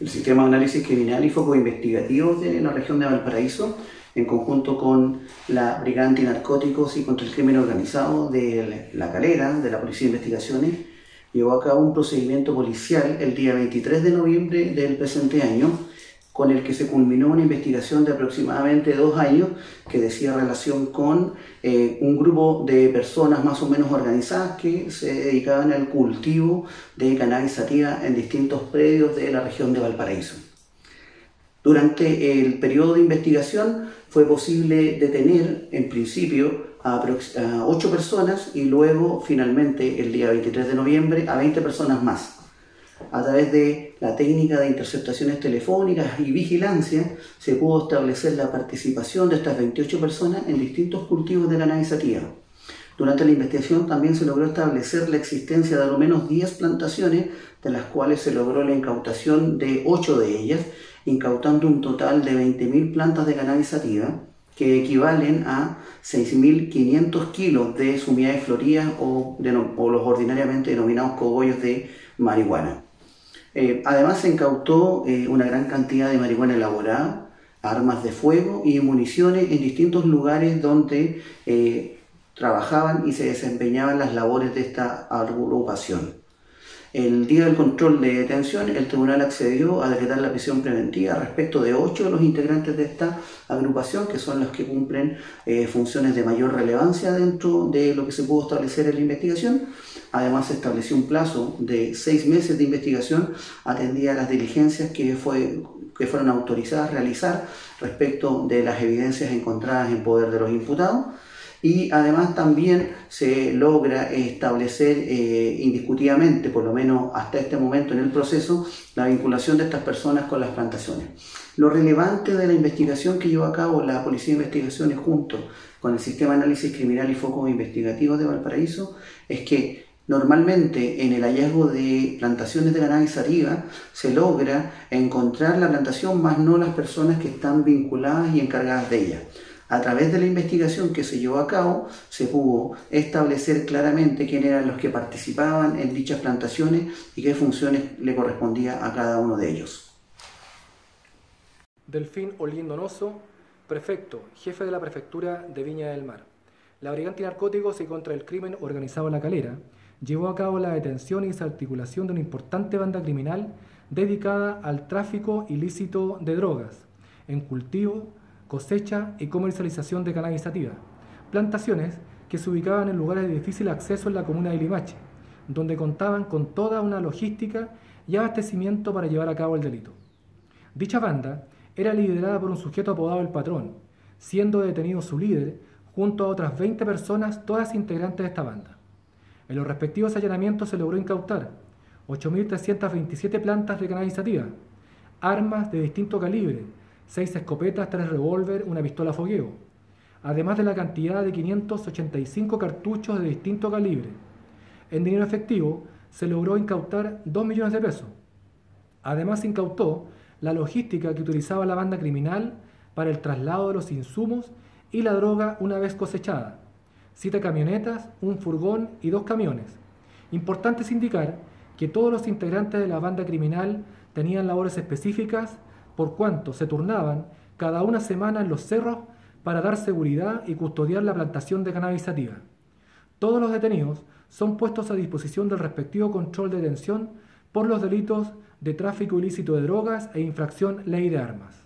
El Sistema de Análisis Criminal y Foco Investigativo de la región de Valparaíso, en conjunto con la Brigada Antinarcóticos y contra el Crimen Organizado de La Calera, de la Policía de Investigaciones, llevó a cabo un procedimiento policial el día 23 de noviembre del presente año con el que se culminó una investigación de aproximadamente dos años que decía relación con eh, un grupo de personas más o menos organizadas que se dedicaban al cultivo de cannabis sativa en distintos predios de la región de Valparaíso. Durante el periodo de investigación fue posible detener en principio a, a 8 personas y luego finalmente el día 23 de noviembre a 20 personas más a través de la técnica de interceptaciones telefónicas y vigilancia, se pudo establecer la participación de estas 28 personas en distintos cultivos de la sativa. Durante la investigación también se logró establecer la existencia de al menos 10 plantaciones, de las cuales se logró la incautación de 8 de ellas, incautando un total de 20.000 plantas de cannabis sativa, que equivalen a 6.500 kilos de sumidades floridas o, o los ordinariamente denominados cogollos de marihuana. Eh, además se incautó eh, una gran cantidad de marihuana elaborada, armas de fuego y municiones en distintos lugares donde eh, trabajaban y se desempeñaban las labores de esta agrupación. El día del control de detención, el tribunal accedió a decretar la prisión preventiva respecto de ocho de los integrantes de esta agrupación, que son los que cumplen funciones de mayor relevancia dentro de lo que se pudo establecer en la investigación. Además, se estableció un plazo de seis meses de investigación atendida a las diligencias que, fue, que fueron autorizadas a realizar respecto de las evidencias encontradas en poder de los imputados y además también se logra establecer eh, indiscutidamente, por lo menos hasta este momento en el proceso, la vinculación de estas personas con las plantaciones. Lo relevante de la investigación que llevó a cabo la Policía de Investigaciones junto con el Sistema de Análisis Criminal y Focos Investigativos de Valparaíso es que Normalmente en el hallazgo de plantaciones de ganado sativa se logra encontrar la plantación más no las personas que están vinculadas y encargadas de ella. A través de la investigación que se llevó a cabo, se pudo establecer claramente quién eran los que participaban en dichas plantaciones y qué funciones le correspondía a cada uno de ellos. Delfín Olín Donoso, prefecto, jefe de la prefectura de Viña del Mar. La Brigada Antinarcóticos y contra el Crimen Organizado La Calera llevó a cabo la detención y desarticulación de una importante banda criminal dedicada al tráfico ilícito de drogas, en cultivo, cosecha y comercialización de cannabis sativa, plantaciones que se ubicaban en lugares de difícil acceso en la comuna de Limache, donde contaban con toda una logística y abastecimiento para llevar a cabo el delito. Dicha banda era liderada por un sujeto apodado El Patrón, siendo detenido su líder junto a otras 20 personas, todas integrantes de esta banda. En los respectivos allanamientos se logró incautar 8.327 plantas de cannabis sativa, armas de distinto calibre, seis escopetas, tres revólver, una pistola fogueo, además de la cantidad de 585 cartuchos de distinto calibre. En dinero efectivo se logró incautar 2 millones de pesos. Además se incautó la logística que utilizaba la banda criminal para el traslado de los insumos y la droga una vez cosechada. Siete camionetas, un furgón y dos camiones. Importante es indicar que todos los integrantes de la banda criminal tenían labores específicas por cuanto se turnaban cada una semana en los cerros para dar seguridad y custodiar la plantación de cannabis sativa. Todos los detenidos son puestos a disposición del respectivo control de detención por los delitos de tráfico ilícito de drogas e infracción ley de armas.